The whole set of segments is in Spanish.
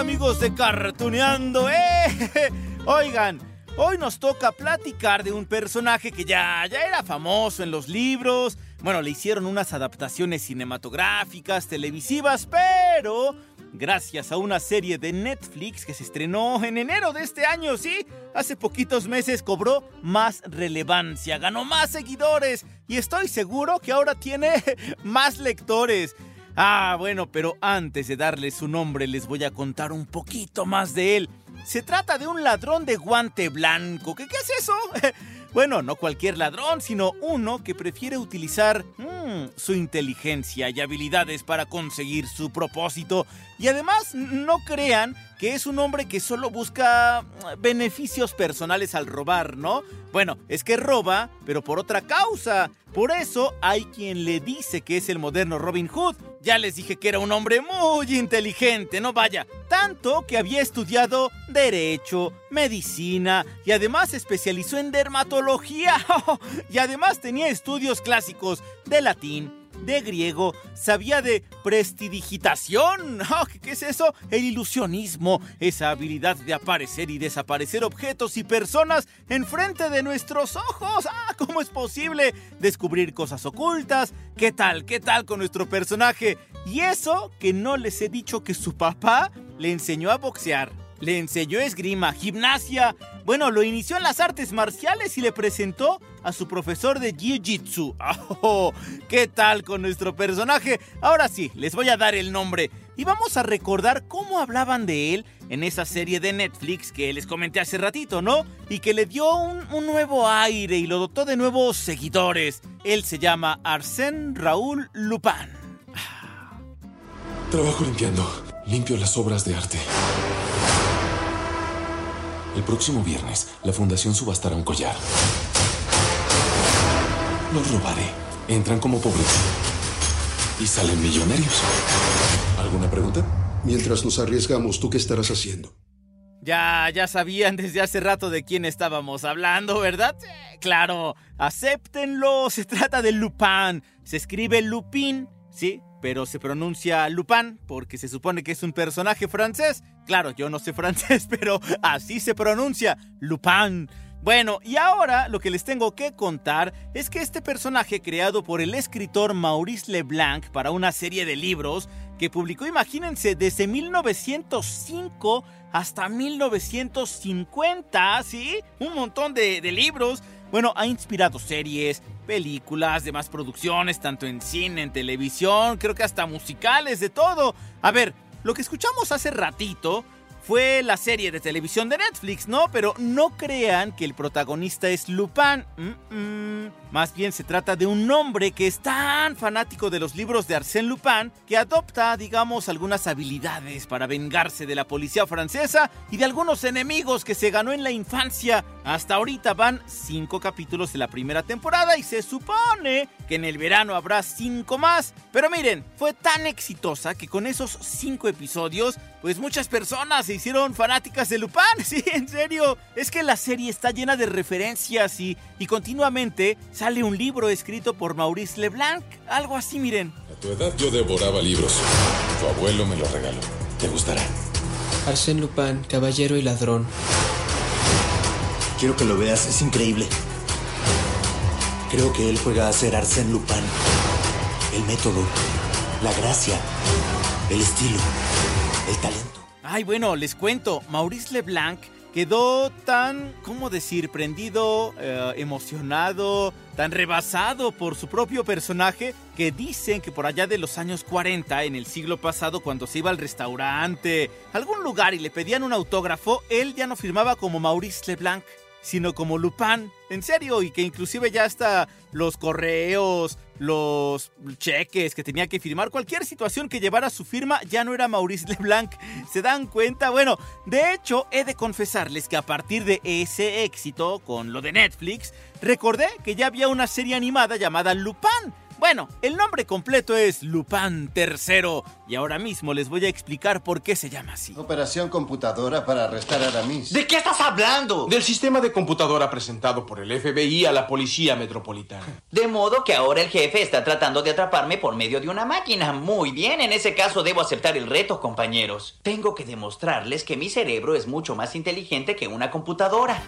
Amigos de Cartuneando, ¡eh! Oigan, hoy nos toca platicar de un personaje que ya, ya era famoso en los libros. Bueno, le hicieron unas adaptaciones cinematográficas, televisivas, pero gracias a una serie de Netflix que se estrenó en enero de este año, sí, hace poquitos meses cobró más relevancia, ganó más seguidores y estoy seguro que ahora tiene más lectores. Ah, bueno, pero antes de darle su nombre les voy a contar un poquito más de él. Se trata de un ladrón de guante blanco. ¿Qué, qué es eso? Bueno, no cualquier ladrón, sino uno que prefiere utilizar mm, su inteligencia y habilidades para conseguir su propósito. Y además, no crean que es un hombre que solo busca mm, beneficios personales al robar, ¿no? Bueno, es que roba, pero por otra causa. Por eso hay quien le dice que es el moderno Robin Hood. Ya les dije que era un hombre muy inteligente, no vaya. Tanto que había estudiado derecho, medicina y además se especializó en dermatología. y además tenía estudios clásicos de latín, de griego, sabía de prestidigitación. ¿qué, ¿Qué es eso? El ilusionismo, esa habilidad de aparecer y desaparecer objetos y personas enfrente de nuestros ojos. Ah, ¿cómo es posible descubrir cosas ocultas? ¿Qué tal? ¿Qué tal con nuestro personaje? Y eso que no les he dicho que su papá le enseñó a boxear. Le enseñó esgrima, gimnasia. Bueno, lo inició en las artes marciales y le presentó a su profesor de Jiu-Jitsu. Oh, ¿Qué tal con nuestro personaje? Ahora sí, les voy a dar el nombre. Y vamos a recordar cómo hablaban de él en esa serie de Netflix que les comenté hace ratito, ¿no? Y que le dio un, nuevo aire y lo dotó de nuevos seguidores. Él se llama Arsène Raúl Lupin. Trabajo limpiando. Limpio las obras de arte. El próximo viernes, la fundación subastará un collar. Los robaré. Entran como pobres. Y salen millonarios. ¿Alguna pregunta? Mientras nos arriesgamos, ¿tú qué estarás haciendo? Ya, ya sabían desde hace rato de quién estábamos hablando, ¿verdad? Claro, acéptenlo, se trata de Lupin. Se escribe Lupin, sí, pero se pronuncia Lupin porque se supone que es un personaje francés. Claro, yo no sé francés, pero así se pronuncia, Lupin. Bueno, y ahora lo que les tengo que contar es que este personaje creado por el escritor Maurice Leblanc para una serie de libros que publicó, imagínense, desde 1905 hasta 1950, ¿sí? Un montón de, de libros. Bueno, ha inspirado series, películas, demás producciones, tanto en cine, en televisión, creo que hasta musicales, de todo. A ver, lo que escuchamos hace ratito fue la serie de televisión de Netflix, ¿no? Pero no crean que el protagonista es Lupin. Mm -mm. Más bien se trata de un hombre que es tan fanático de los libros de Arsène Lupin que adopta, digamos, algunas habilidades para vengarse de la policía francesa y de algunos enemigos que se ganó en la infancia. Hasta ahorita van cinco capítulos de la primera temporada y se supone que en el verano habrá cinco más. Pero miren, fue tan exitosa que con esos cinco episodios, pues muchas personas se hicieron fanáticas de Lupin. Sí, en serio. Es que la serie está llena de referencias y, y continuamente sale un libro escrito por Maurice Leblanc. Algo así, miren. A tu edad yo devoraba libros. Tu abuelo me lo regaló. Te gustará. Arsène Lupin, caballero y ladrón. Quiero que lo veas, es increíble. Creo que él juega a ser Arsène Lupin. El método, la gracia, el estilo, el talento. Ay, bueno, les cuento. Maurice Leblanc quedó tan, ¿cómo decir?, prendido, eh, emocionado, tan rebasado por su propio personaje que dicen que por allá de los años 40, en el siglo pasado, cuando se iba al restaurante, algún lugar y le pedían un autógrafo, él ya no firmaba como Maurice Leblanc. Sino como Lupin. En serio, y que inclusive ya hasta los correos, los cheques que tenía que firmar, cualquier situación que llevara su firma ya no era Maurice Leblanc. ¿Se dan cuenta? Bueno, de hecho, he de confesarles que a partir de ese éxito con lo de Netflix, recordé que ya había una serie animada llamada Lupin bueno, el nombre completo es Lupin III y ahora mismo les voy a explicar por qué se llama así. Operación computadora para arrestar a Aramis. ¿De qué estás hablando? Del sistema de computadora presentado por el FBI a la Policía Metropolitana. De modo que ahora el jefe está tratando de atraparme por medio de una máquina. Muy bien, en ese caso debo aceptar el reto, compañeros. Tengo que demostrarles que mi cerebro es mucho más inteligente que una computadora.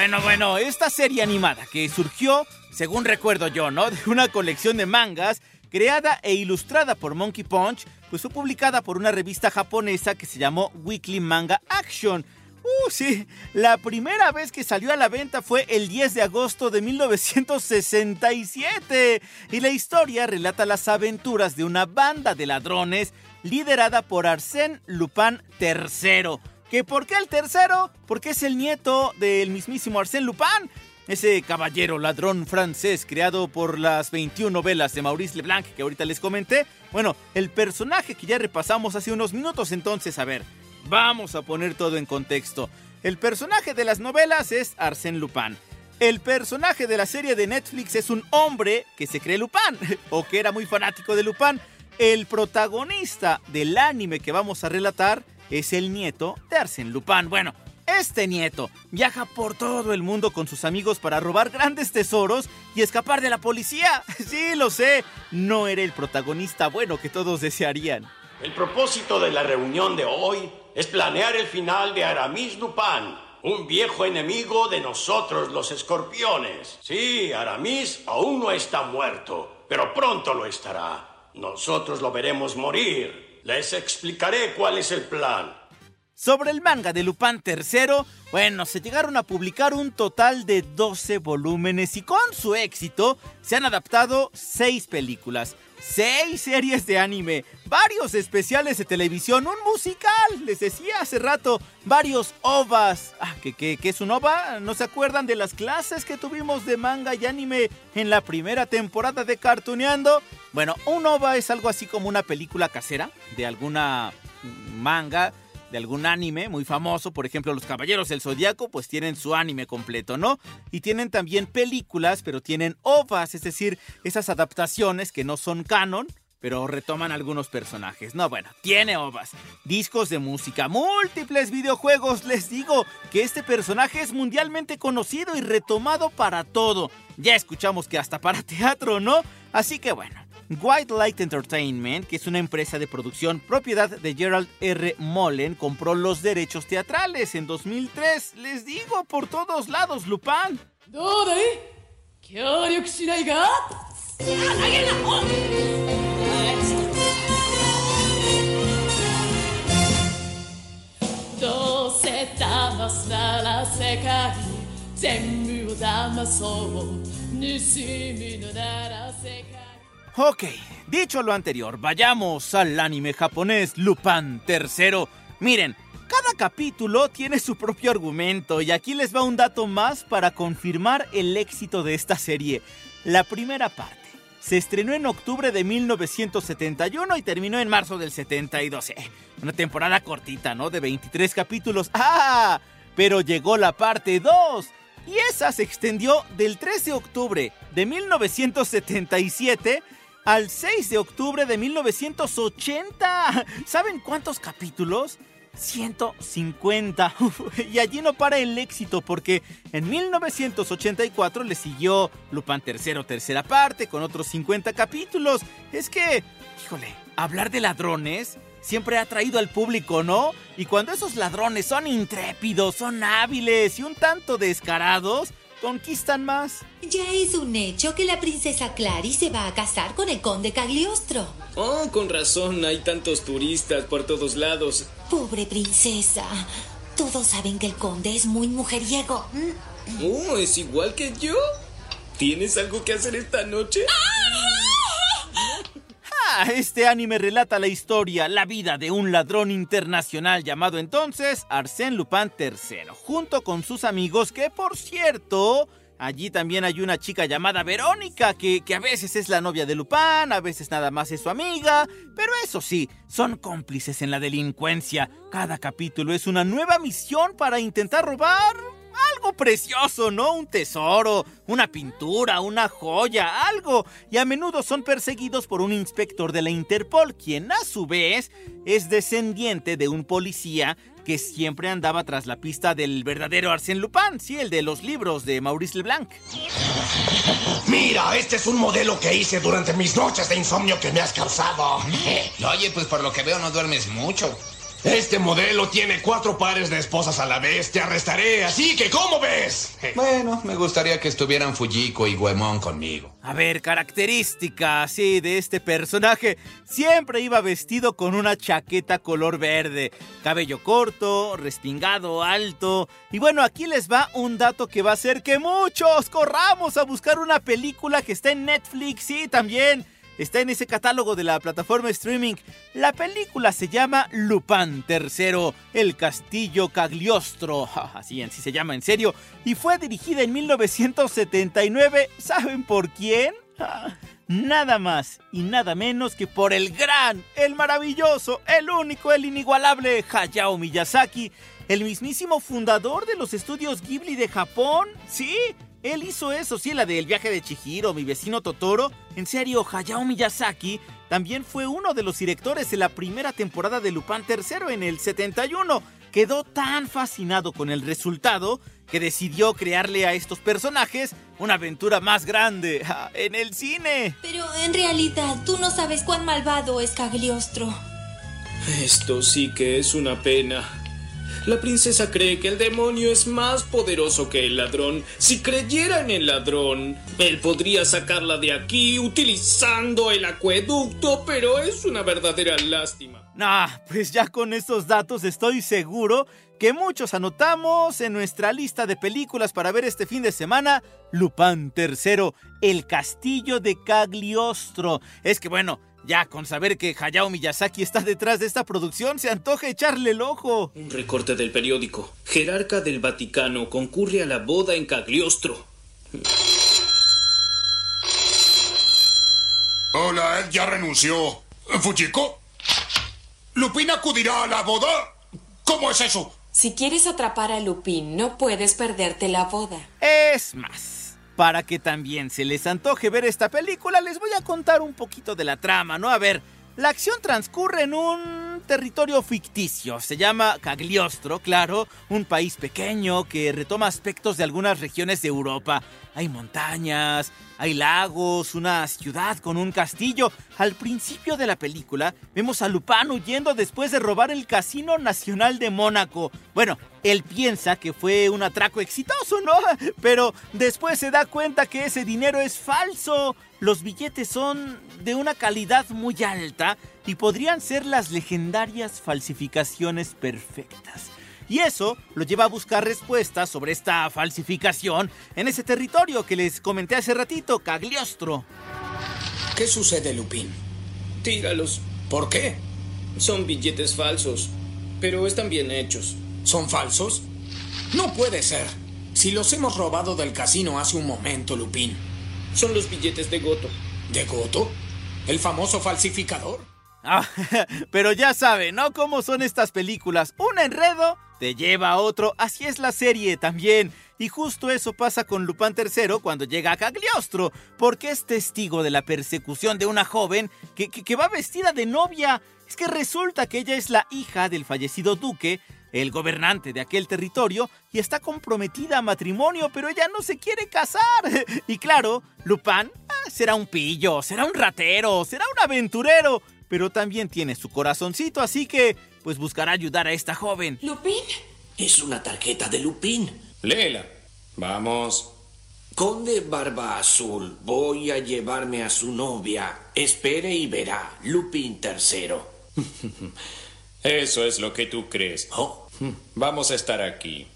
Bueno, bueno, esta serie animada que surgió, según recuerdo yo, ¿no? De una colección de mangas creada e ilustrada por Monkey Punch, pues fue publicada por una revista japonesa que se llamó Weekly Manga Action. Uh, sí, la primera vez que salió a la venta fue el 10 de agosto de 1967 y la historia relata las aventuras de una banda de ladrones liderada por Arsène Lupin III ¿Que por qué el tercero? Porque es el nieto del mismísimo Arsène Lupin. Ese caballero ladrón francés creado por las 21 novelas de Maurice Leblanc que ahorita les comenté. Bueno, el personaje que ya repasamos hace unos minutos entonces, a ver, vamos a poner todo en contexto. El personaje de las novelas es Arsène Lupin. El personaje de la serie de Netflix es un hombre que se cree Lupin o que era muy fanático de Lupin. El protagonista del anime que vamos a relatar es el nieto de Arsène Lupin. Bueno, este nieto viaja por todo el mundo con sus amigos para robar grandes tesoros y escapar de la policía. Sí, lo sé, no era el protagonista bueno que todos desearían. El propósito de la reunión de hoy es planear el final de Aramis Lupin, un viejo enemigo de nosotros los escorpiones. Sí, Aramis aún no está muerto, pero pronto lo estará. Nosotros lo veremos morir les explicaré cuál es el plan. Sobre el manga de Lupin III, bueno, se llegaron a publicar un total de 12 volúmenes y con su éxito se han adaptado 6 películas, 6 series de anime, varios especiales de televisión, un musical, les decía hace rato, varios ovas. Ah, ¿qué, qué, qué es un ova? ¿No se acuerdan de las clases que tuvimos de manga y anime en la primera temporada de Cartuneando? Bueno, un ova es algo así como una película casera de alguna manga de algún anime muy famoso, por ejemplo Los Caballeros del Zodíaco, pues tienen su anime completo, ¿no? Y tienen también películas, pero tienen ovas, es decir, esas adaptaciones que no son canon, pero retoman algunos personajes. No, bueno, tiene ovas, discos de música, múltiples videojuegos. Les digo que este personaje es mundialmente conocido y retomado para todo. Ya escuchamos que hasta para teatro, ¿no? Así que bueno, White Light Entertainment, que es una empresa de producción propiedad de Gerald R. Mullen, compró los derechos teatrales en 2003. Les digo, por todos lados, Lupin. Ok, dicho lo anterior, vayamos al anime japonés Lupin III. Miren, cada capítulo tiene su propio argumento y aquí les va un dato más para confirmar el éxito de esta serie. La primera parte se estrenó en octubre de 1971 y terminó en marzo del 72. Eh, una temporada cortita, ¿no? De 23 capítulos. ¡Ah! Pero llegó la parte 2 y esa se extendió del 3 de octubre de 1977 al 6 de octubre de 1980. ¿Saben cuántos capítulos? 150. y allí no para el éxito porque en 1984 le siguió Lupin III tercera parte con otros 50 capítulos. Es que, híjole, hablar de ladrones siempre ha atraído al público, ¿no? Y cuando esos ladrones son intrépidos, son hábiles y un tanto descarados, conquistan más. Ya es un hecho que la princesa Clary se va a casar con el conde Cagliostro. Oh, con razón, hay tantos turistas por todos lados. Pobre princesa. Todos saben que el conde es muy mujeriego. Oh, es igual que yo. ¿Tienes algo que hacer esta noche? Ah, este anime relata la historia, la vida de un ladrón internacional llamado entonces Arsène Lupin III, junto con sus amigos que, por cierto, allí también hay una chica llamada Verónica, que, que a veces es la novia de Lupin, a veces nada más es su amiga, pero eso sí, son cómplices en la delincuencia. Cada capítulo es una nueva misión para intentar robar algo precioso, ¿no? Un tesoro, una pintura, una joya, algo. Y a menudo son perseguidos por un inspector de la Interpol, quien a su vez es descendiente de un policía que siempre andaba tras la pista del verdadero Arsène Lupin, sí, el de los libros de Maurice Leblanc. Mira, este es un modelo que hice durante mis noches de insomnio que me has causado. Oye, pues por lo que veo no duermes mucho. Este modelo tiene cuatro pares de esposas a la vez. Te arrestaré, así que ¿cómo ves? Bueno, me gustaría que estuvieran Fujiko y Goemon conmigo. A ver, características, sí, de este personaje. Siempre iba vestido con una chaqueta color verde, cabello corto, respingado, alto. Y bueno, aquí les va un dato que va a hacer que muchos corramos a buscar una película que está en Netflix, sí, también está en ese catálogo de la plataforma streaming. La película se llama Lupin III, el castillo Cagliostro, así en sí se llama en serio, y fue dirigida en 1979. ¿Saben por quién? Nada más y nada menos que por el gran, el maravilloso, el único, el inigualable Hayao Miyazaki, el mismísimo fundador de los estudios Ghibli de Japón. Sí, él hizo eso, sí, la del viaje de Chihiro, mi vecino Totoro. En serio, Hayao Miyazaki también fue uno de los directores de la primera temporada de Lupin III en el 71. Quedó tan fascinado con el resultado que decidió crearle a estos personajes una aventura más grande en el cine. Pero en realidad tú no sabes cuán malvado es Cagliostro. Esto sí que es una pena. La princesa cree que el demonio es más poderoso que el ladrón. Si creyera en el ladrón, él podría sacarla de aquí utilizando el acueducto, pero es una verdadera lástima. Nah, pues ya con estos datos estoy seguro que muchos anotamos en nuestra lista de películas para ver este fin de semana Lupin III, El Castillo de Cagliostro. Es que bueno, ya con saber que Hayao Miyazaki está detrás de esta producción, se antoja echarle el ojo. Un recorte del periódico. Jerarca del Vaticano concurre a la boda en Cagliostro. Hola, él ya renunció. ¿Fujiko? ¿Lupin acudirá a la boda? ¿Cómo es eso? Si quieres atrapar a Lupin, no puedes perderte la boda. Es más. Para que también se les antoje ver esta película, les voy a contar un poquito de la trama, ¿no? A ver, la acción transcurre en un territorio ficticio. Se llama Cagliostro, claro, un país pequeño que retoma aspectos de algunas regiones de Europa. Hay montañas, hay lagos, una ciudad con un castillo. Al principio de la película vemos a Lupin huyendo después de robar el Casino Nacional de Mónaco. Bueno, él piensa que fue un atraco exitoso, ¿no? Pero después se da cuenta que ese dinero es falso. Los billetes son de una calidad muy alta y podrían ser las legendarias falsificaciones perfectas. Y eso lo lleva a buscar respuestas sobre esta falsificación en ese territorio que les comenté hace ratito, Cagliostro. ¿Qué sucede, Lupin? Tíralos. ¿Por qué? Son billetes falsos, pero están bien hechos. ¿Son falsos? No puede ser. Si los hemos robado del casino hace un momento, Lupin. Son los billetes de Goto. ¿De Goto? ¿El famoso falsificador? Ah, pero ya sabe, ¿no? ¿Cómo son estas películas? Un enredo te lleva a otro, así es la serie también. Y justo eso pasa con Lupin III cuando llega a Cagliostro, porque es testigo de la persecución de una joven que, va vestida de novia. Es que resulta que ella es la hija del fallecido duque, el gobernante de aquel territorio, y está comprometida a matrimonio, pero ella no se quiere casar. Y claro, Lupin ah, será un pillo, será un ratero, será un aventurero, pero también tiene su corazoncito, así que pues buscará ayudar a esta joven. ¿Lupin? Es una tarjeta de Lupin. Léela. Vamos. Conde Barba Azul, voy a llevarme a su novia. Espere y verá. Lupin III. Eso es lo que tú crees. Oh. Vamos a estar aquí,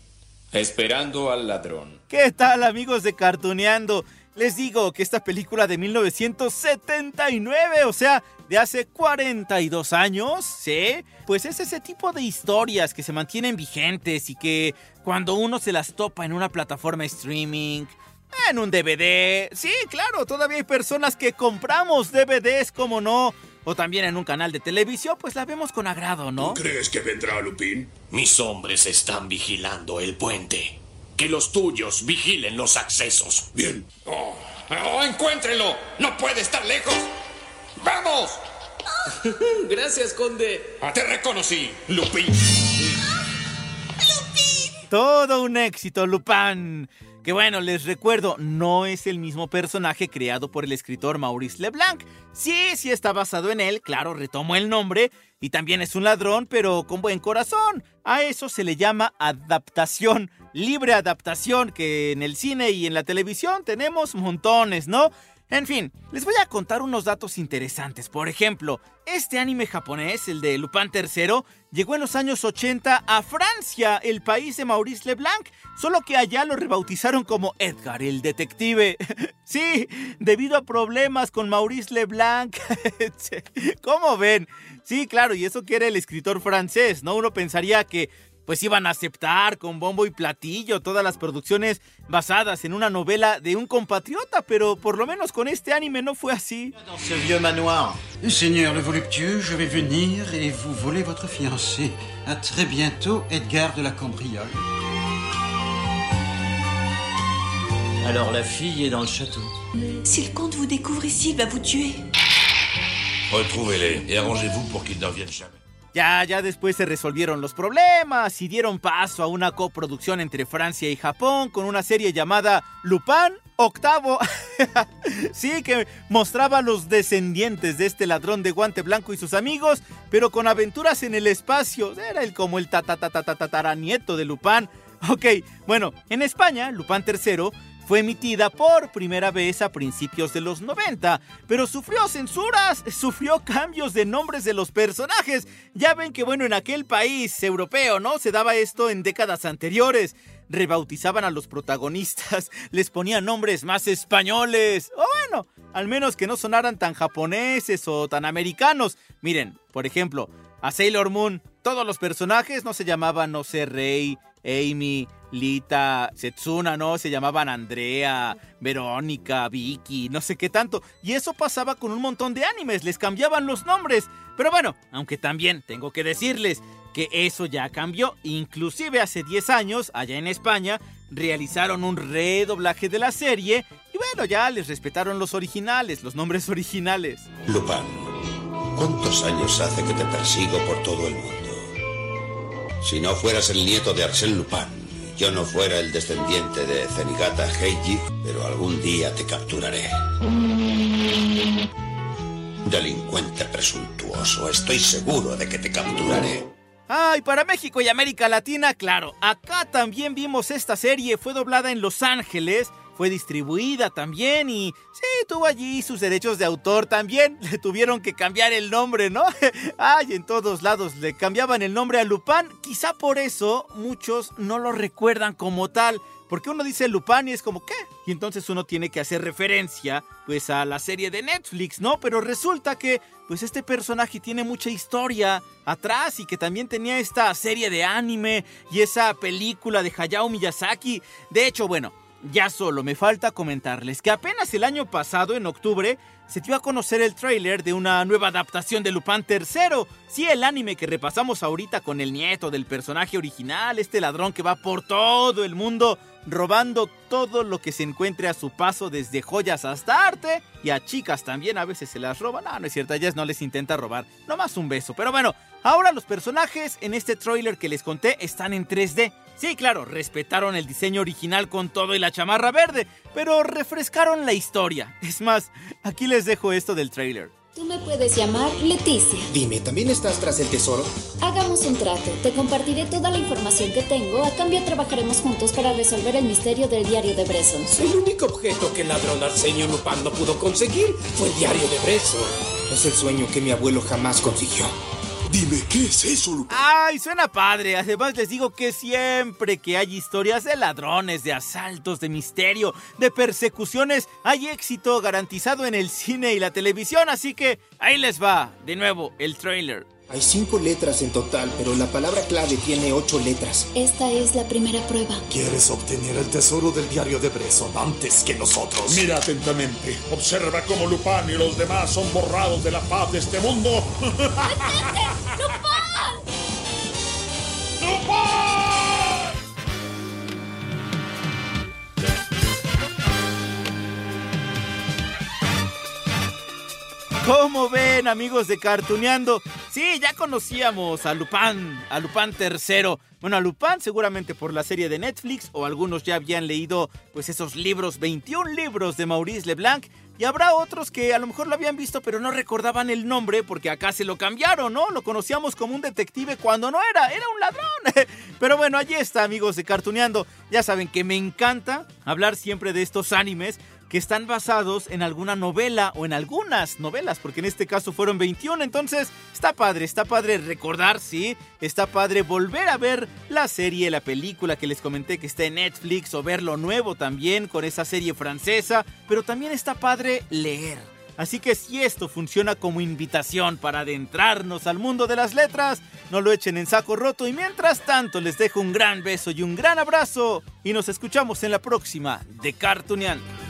esperando al ladrón. ¿Qué tal amigos de Cartuneando? Les digo que esta película de 1979, o sea, de hace 42 años, ¿sí? Pues es ese tipo de historias que se mantienen vigentes y que cuando uno se las topa en una plataforma streaming, en un DVD, sí, claro, todavía hay personas que compramos DVDs, como no, o también en un canal de televisión, pues la vemos con agrado, ¿no? ¿Crees que vendrá Lupin? Mis hombres están vigilando el puente. Que los tuyos vigilen los accesos. Bien. Oh, oh, encuéntrenlo. No puede estar lejos. ¡Vamos! Gracias, conde. Ah, te reconocí, Lupin. Todo un éxito, Lupin. Que bueno, les recuerdo, no es el mismo personaje creado por el escritor Maurice Leblanc. Sí, sí está basado en él, claro, retomo el nombre, y también es un ladrón, pero con buen corazón. A eso se le llama adaptación, libre adaptación, que en el cine y en la televisión tenemos montones, ¿no? En fin, les voy a contar unos datos interesantes. Por ejemplo, este anime japonés, el de Lupin III, llegó en los años 80 a Francia, el país de Maurice Leblanc, solo que allá lo rebautizaron como Edgar el detective. sí, debido a problemas con Maurice Leblanc. ¿Cómo ven? Sí, claro, y eso que era el escritor francés, ¿no? Uno pensaría que pues iban a aceptar con bombo y platillo todas las producciones basadas en una novela de un compatriota, pero por lo menos con este anime no fue así. Dans ce vieux manoir. Seigneur le voluptueux, je vais venir et vous voler votre fiancée. À très bientôt, Edgar de la Cambriole. Alors la fille est dans le château. Si le comte vous découvre ici, il va vous tuer. Retrouvez-les et arrangez-vous pour qu'ils ne reviennent jamais. Ya, ya después se resolvieron los problemas y dieron paso a una coproducción entre Francia y Japón con una serie llamada Lupin Octavo. sí, que mostraba a los descendientes de este ladrón de guante blanco y sus amigos, pero con aventuras en el espacio. Era el como el tataranieto de Lupin. Ok, bueno, en España, Lupin III fue emitida por primera vez a principios de los 90, pero sufrió censuras, sufrió cambios de nombres de los personajes. Ya ven que bueno, en aquel país europeo, ¿no? Se daba esto en décadas anteriores. Rebautizaban a los protagonistas, les ponían nombres más españoles. O bueno, al menos que no sonaran tan japoneses o tan americanos. Miren, por ejemplo, a Sailor Moon, todos los personajes no se llamaban, no sé, Rey, Amy, Lita, Setsuna, ¿no? Se llamaban Andrea, Verónica, Vicky, no sé qué tanto. Y eso pasaba con un montón de animes, les cambiaban los nombres. Pero bueno, aunque también tengo que decirles que eso ya cambió. Inclusive hace 10 años, allá en España, realizaron un redoblaje de la serie. Y bueno, ya les respetaron los originales, los nombres originales. Lupin, ¿cuántos años hace que te persigo por todo el mundo? Si no fueras el nieto de Arsène Lupin, yo no fuera el descendiente de Zenigata Heiji, pero algún día te capturaré. Delincuente presuntuoso, estoy seguro de que te capturaré. Ay, para México y América Latina, claro, acá también vimos esta serie, fue doblada en Los Ángeles, fue distribuida también y sí, tuvo allí sus derechos de autor también. Le tuvieron que cambiar el nombre, ¿no? Ay, en todos lados le cambiaban el nombre a Lupin. Quizá por eso muchos no lo recuerdan como tal. Porque uno dice Lupin y es como, ¿qué? Y entonces uno tiene que hacer referencia, pues, a la serie de Netflix, ¿no? Pero resulta que, pues, este personaje tiene mucha historia atrás y que también tenía esta serie de anime y esa película de Hayao Miyazaki. De hecho, bueno, ya solo me falta comentarles que apenas el año pasado, en octubre, se dio a conocer el tráiler de una nueva adaptación de Lupin III. Sí, el anime que repasamos ahorita con el nieto del personaje original, este ladrón que va por todo el mundo robando todo lo que se encuentre a su paso, desde joyas hasta arte. Y a chicas también a veces se las roban. No, no es cierto, a ellas no les intenta robar. Nomás un beso. Pero bueno, ahora los personajes en este tráiler que les conté están en 3D. Sí, claro, respetaron el diseño original con todo y la chamarra verde, pero refrescaron la historia. Es más, aquí les dejo esto del tráiler. Tú me puedes llamar Leticia. Dime, ¿también estás tras el tesoro? Hagamos un trato. Te compartiré toda la información que tengo. A cambio trabajaremos juntos para resolver el misterio del diario de Bresson. El único objeto que el ladrón Arsenio Lupin no pudo conseguir fue el diario de Bresson. Es el sueño que mi abuelo jamás consiguió. Dime, ¿qué es eso, Lupin? Ay, suena padre. Además les digo que siempre que hay historias de ladrones, de asaltos, de misterio, de persecuciones, hay éxito garantizado en el cine y la televisión. Así que ahí les va, de nuevo, el trailer. Hay cinco letras en total, pero la palabra clave tiene ocho letras. Esta es la primera prueba. ¿Quieres obtener el tesoro del diario de Bresson antes que nosotros? Mira atentamente. Observa cómo Lupin y los demás son borrados de la paz de este mundo. ¿Cómo ven, amigos de Cartuneando? Sí, ya conocíamos a Lupin, a Lupin III. Bueno, a Lupin seguramente por la serie de Netflix o algunos ya habían leído pues esos libros, 21 libros de Maurice Leblanc. Y habrá otros que a lo mejor lo habían visto pero no recordaban el nombre porque acá se lo cambiaron, ¿no? Lo conocíamos como un detective cuando no era, era un ladrón. Pero bueno, allí está, amigos de Cartuneando. Ya saben que me encanta hablar siempre de estos animes que están basados en alguna novela o en algunas novelas, porque en este caso fueron 21, entonces está padre, está padre recordar, sí, está padre volver a ver la serie, la película que les comenté que está en Netflix o ver lo nuevo también con esa serie francesa, pero también está padre leer. Así que si esto funciona como invitación para adentrarnos al mundo de las letras, no lo echen en saco roto y mientras tanto les dejo un gran beso y un gran abrazo y nos escuchamos en la próxima de Cartooneando.